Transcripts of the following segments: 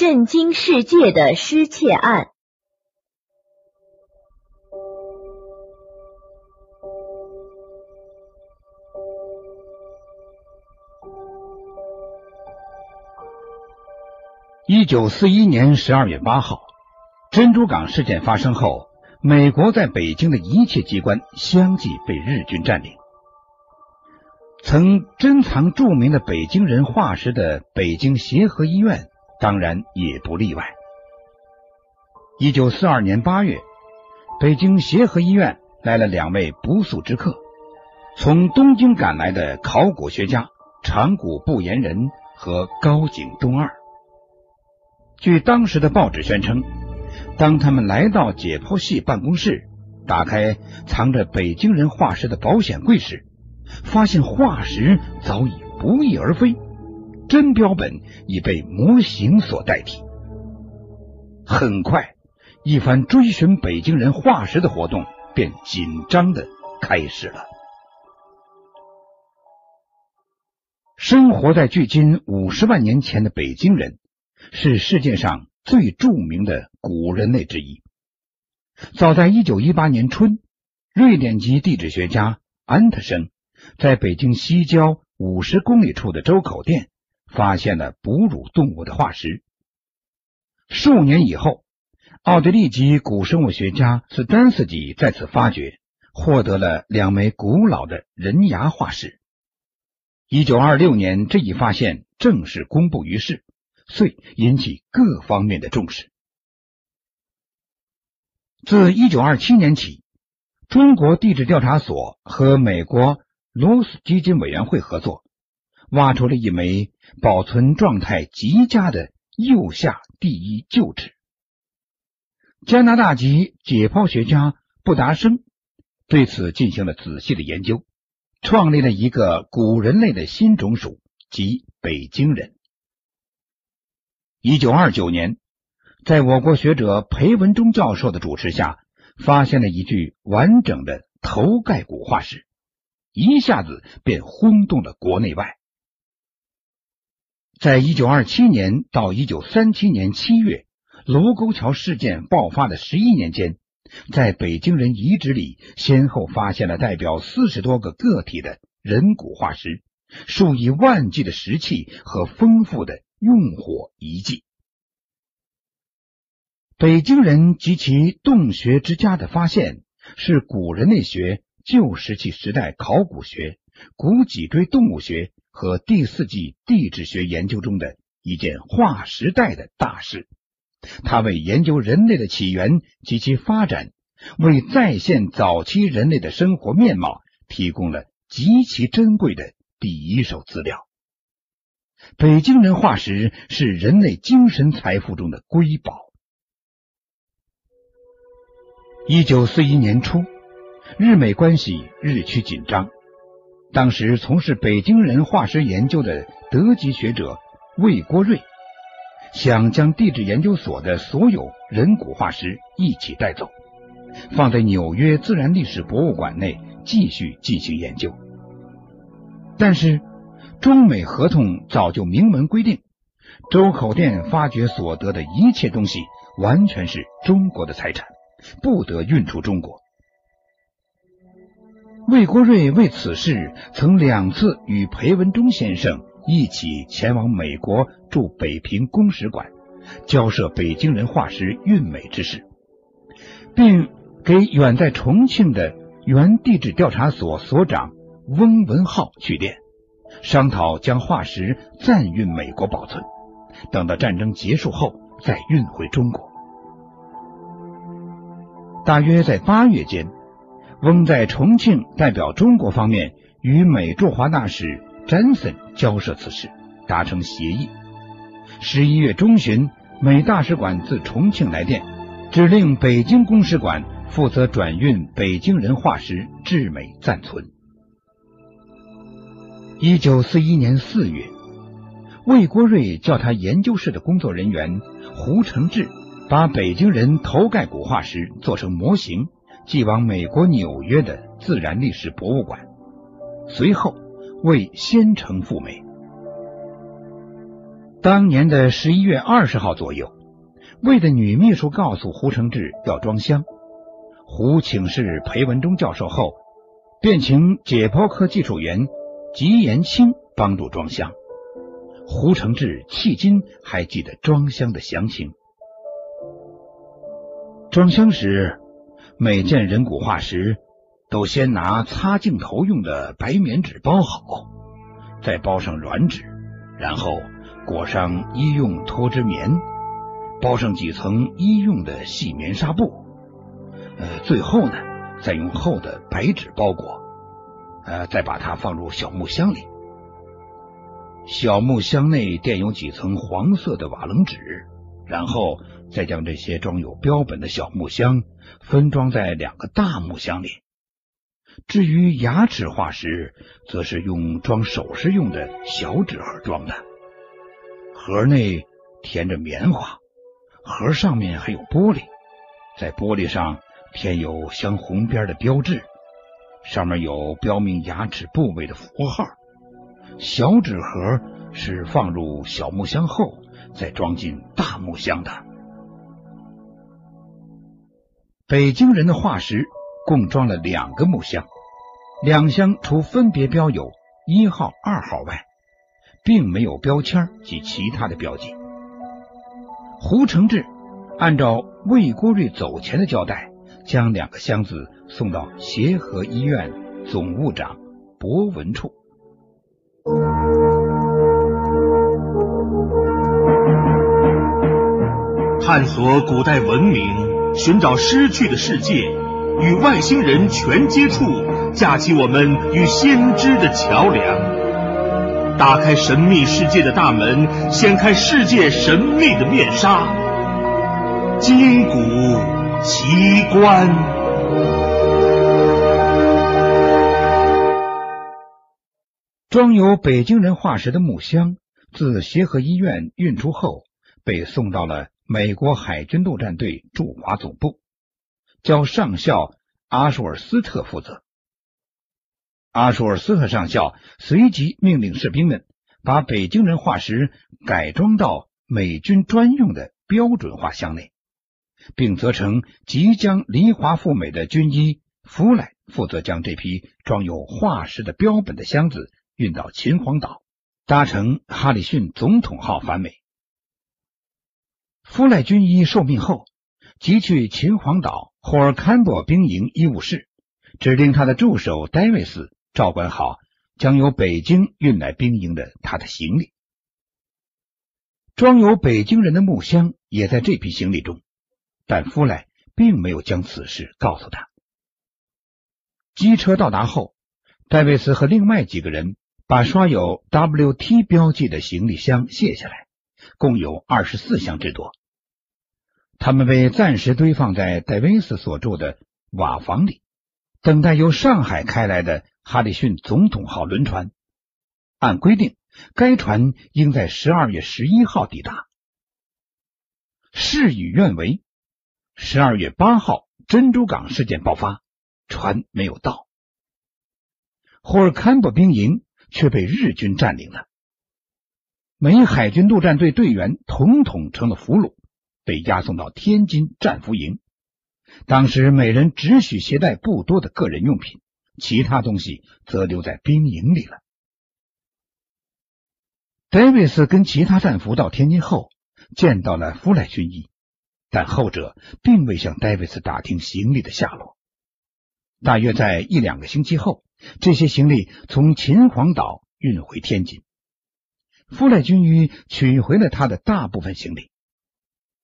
震惊世界的失窃案。一九四一年十二月八号，珍珠港事件发生后，美国在北京的一切机关相继被日军占领。曾珍藏著名的北京人化石的北京协和医院，当然也不例外。一九四二年八月，北京协和医院来了两位不速之客，从东京赶来的考古学家长谷部言人和高井东二。据当时的报纸宣称，当他们来到解剖系办公室，打开藏着北京人化石的保险柜时，发现化石早已不翼而飞，真标本已被模型所代替。很快，一番追寻北京人化石的活动便紧张的开始了。生活在距今五十万年前的北京人。是世界上最著名的古人类之一。早在一九一八年春，瑞典籍地质学家安特生在北京西郊五十公里处的周口店发现了哺乳动物的化石。数年以后，奥地利籍古生物学家斯丹斯基在此发掘，获得了两枚古老的人牙化石。一九二六年，这一发现正式公布于世。遂引起各方面的重视。自一九二七年起，中国地质调查所和美国罗斯基金委员会合作，挖出了一枚保存状态极佳的右下第一臼齿。加拿大籍解剖学家布达生对此进行了仔细的研究，创立了一个古人类的新种属，即北京人。一九二九年，在我国学者裴文中教授的主持下，发现了一具完整的头盖骨化石，一下子便轰动了国内外。在一九二七年到一九三七年七月，卢沟桥事件爆发的十一年间，在北京人遗址里，先后发现了代表四十多个个体的人骨化石，数以万计的石器和丰富的。用火遗迹，北京人及其洞穴之家的发现，是古人类学、旧石器时代考古学、古脊椎动物学和第四纪地质学研究中的一件划时代的大事。它为研究人类的起源及其发展，为再现早期人类的生活面貌，提供了极其珍贵的第一手资料。北京人化石是人类精神财富中的瑰宝。一九四一年初，日美关系日趋紧张。当时从事北京人化石研究的德籍学者魏国瑞，想将地质研究所的所有人骨化石一起带走，放在纽约自然历史博物馆内继续进行研究。但是。中美合同早就明文规定，周口店发掘所得的一切东西完全是中国的财产，不得运出中国。魏国瑞为此事曾两次与裴文中先生一起前往美国驻北平公使馆，交涉北京人化石运美之事，并给远在重庆的原地质调查所所长翁文浩去电。商讨将化石暂运美国保存，等到战争结束后再运回中国。大约在八月间，翁在重庆代表中国方面与美驻华大使詹森交涉此事，达成协议。十一月中旬，美大使馆自重庆来电，指令北京公使馆负责转运北京人化石至美暂存。一九四一年四月，魏国瑞叫他研究室的工作人员胡承志把北京人头盖骨化石做成模型，寄往美国纽约的自然历史博物馆。随后为先程赴美。当年的十一月二十号左右，魏的女秘书告诉胡承志要装箱，胡请示裴文中教授后，便请解剖科技术员吉延清帮助装箱。胡承志迄今还记得装箱的详情。装箱时，每件人骨化石都先拿擦镜头用的白棉纸包好，再包上软纸，然后。裹上医用脱脂棉，包上几层医用的细棉纱布，呃，最后呢，再用厚的白纸包裹，呃，再把它放入小木箱里。小木箱内垫有几层黄色的瓦楞纸，然后再将这些装有标本的小木箱分装在两个大木箱里。至于牙齿化石，则是用装首饰用的小纸盒装的。盒内填着棉花，盒上面还有玻璃，在玻璃上填有镶红边的标志，上面有标明牙齿部位的符号。小纸盒是放入小木箱后再装进大木箱的。北京人的化石共装了两个木箱，两箱除分别标有一号、二号外。并没有标签及其他的标记。胡承志按照魏国瑞走前的交代，将两个箱子送到协和医院总务长博文处，探索古代文明，寻找失去的世界，与外星人全接触，架起我们与先知的桥梁。打开神秘世界的大门，掀开世界神秘的面纱，金古奇观。装有北京人化石的木箱自协和医院运出后，被送到了美国海军陆战队驻华总部，交上校阿舒尔斯特负责。阿舒尔斯特上校随即命令士兵们把北京人化石改装到美军专用的标准化箱内，并责成即将离华赴美的军医弗莱负责将这批装有化石的标本的箱子运到秦皇岛，搭乘哈里逊总统号返美。弗莱军医受命后，即去秦皇岛霍尔坎伯兵营医务室，指令他的助手戴维斯。照管好将由北京运来兵营的他的行李，装有北京人的木箱也在这批行李中，但夫莱并没有将此事告诉他。机车到达后，戴维斯和另外几个人把刷有 WT 标记的行李箱卸下来，共有二十四箱之多。他们被暂时堆放在戴维斯所住的瓦房里，等待由上海开来的。哈里逊总统号轮船，按规定，该船应在十二月十一号抵达。事与愿违，十二月八号珍珠港事件爆发，船没有到，霍尔坎布兵营却被日军占领了。美海军陆战队队员统统成了俘虏，被押送到天津战俘营。当时每人只许携带不多的个人用品。其他东西则留在兵营里了。戴维斯跟其他战俘到天津后，见到了弗莱军医，但后者并未向戴维斯打听行李的下落。大约在一两个星期后，这些行李从秦皇岛运回天津，弗莱军医取回了他的大部分行李。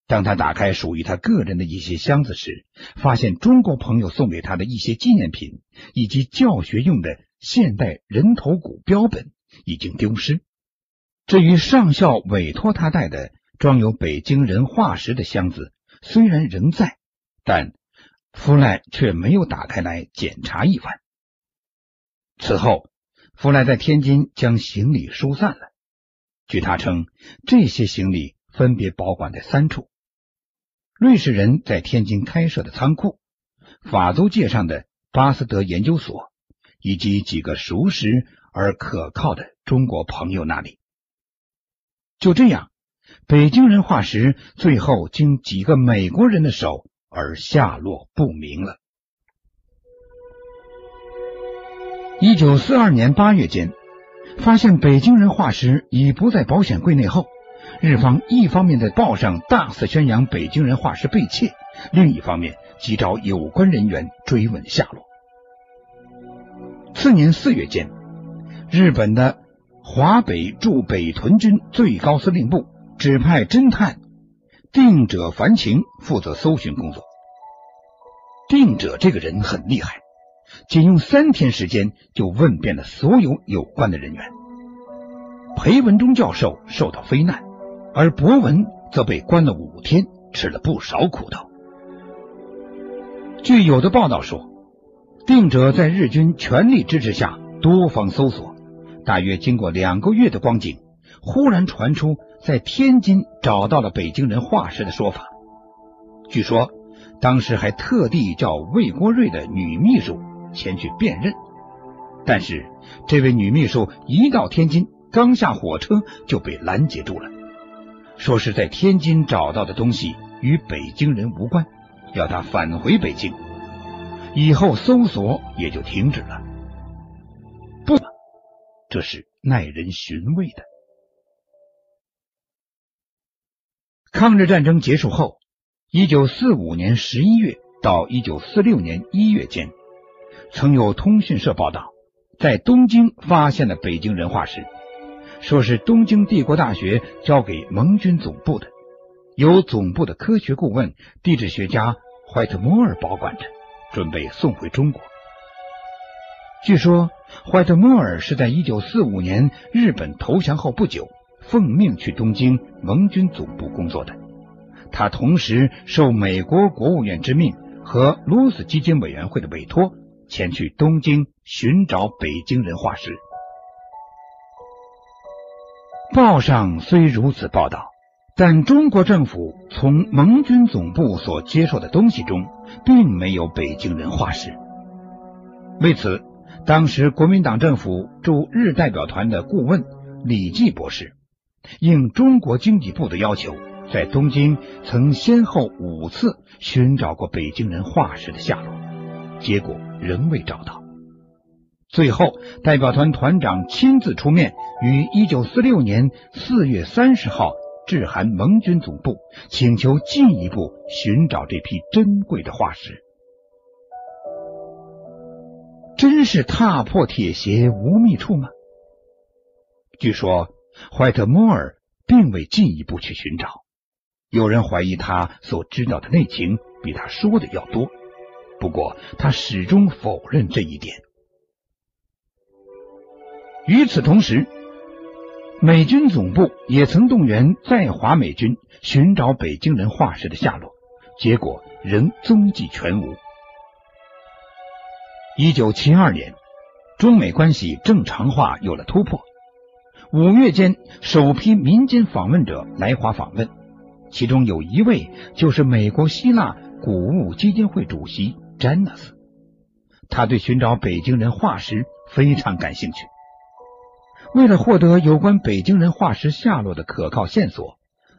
当他打开属于他个人的一些箱子时，发现中国朋友送给他的一些纪念品以及教学用的现代人头骨标本已经丢失。至于上校委托他带的装有北京人化石的箱子，虽然仍在，但弗赖却没有打开来检查一番。此后，弗赖在天津将行李疏散了。据他称，这些行李分别保管在三处。瑞士人在天津开设的仓库，法租界上的巴斯德研究所，以及几个熟识而可靠的中国朋友那里。就这样，北京人化石最后经几个美国人的手而下落不明了。一九四二年八月间，发现北京人化石已不在保险柜内后，日方一方面在报上大肆宣扬北京人化石被窃，另一方面急找有关人员追问下落。次年四月间，日本的华北驻北屯军最高司令部。指派侦探定者凡情负责搜寻工作。定者这个人很厉害，仅用三天时间就问遍了所有有关的人员。裴文中教授受到非难，而博文则被关了五天，吃了不少苦头。据有的报道说，定者在日军全力支持下多方搜索，大约经过两个月的光景，忽然传出。在天津找到了北京人化石的说法，据说当时还特地叫魏国瑞的女秘书前去辨认，但是这位女秘书一到天津，刚下火车就被拦截住了，说是在天津找到的东西与北京人无关，要他返回北京，以后搜索也就停止了。不，这是耐人寻味的。抗日战争结束后，一九四五年十一月到一九四六年一月间，曾有通讯社报道，在东京发现了北京人化石，说是东京帝国大学交给盟军总部的，由总部的科学顾问、地质学家怀特摩尔保管着，准备送回中国。据说，怀特摩尔是在一九四五年日本投降后不久。奉命去东京盟军总部工作的，他同时受美国国务院之命和罗斯基金委员会的委托，前去东京寻找北京人化石。报上虽如此报道，但中国政府从盟军总部所接受的东西中，并没有北京人化石。为此，当时国民党政府驻日代表团的顾问李济博士。应中国经济部的要求，在东京曾先后五次寻找过北京人化石的下落，结果仍未找到。最后，代表团团长亲自出面，于一九四六年四月三十号致函盟军总部，请求进一步寻找这批珍贵的化石。真是踏破铁鞋无觅处吗？据说。怀特摩尔并未进一步去寻找，有人怀疑他所知道的内情比他说的要多，不过他始终否认这一点。与此同时，美军总部也曾动员在华美军寻找北京人化石的下落，结果仍踪迹全无。一九七二年，中美关系正常化有了突破。五月间，首批民间访问者来华访问，其中有一位就是美国希腊古物基金会主席詹纳斯。他对寻找北京人化石非常感兴趣。为了获得有关北京人化石下落的可靠线索，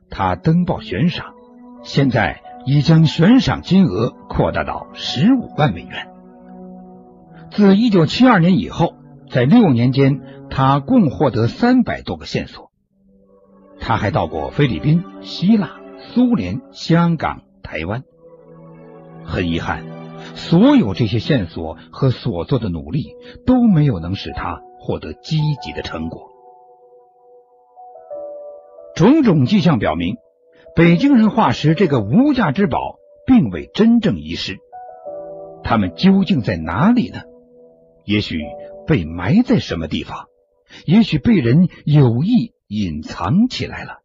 他登报悬赏，现在已将悬赏金额扩大到十五万美元。自一九七二年以后，在六年间。他共获得三百多个线索。他还到过菲律宾、希腊、苏联、香港、台湾。很遗憾，所有这些线索和所做的努力都没有能使他获得积极的成果。种种迹象表明，北京人化石这个无价之宝并未真正遗失。他们究竟在哪里呢？也许被埋在什么地方？也许被人有意隐藏起来了。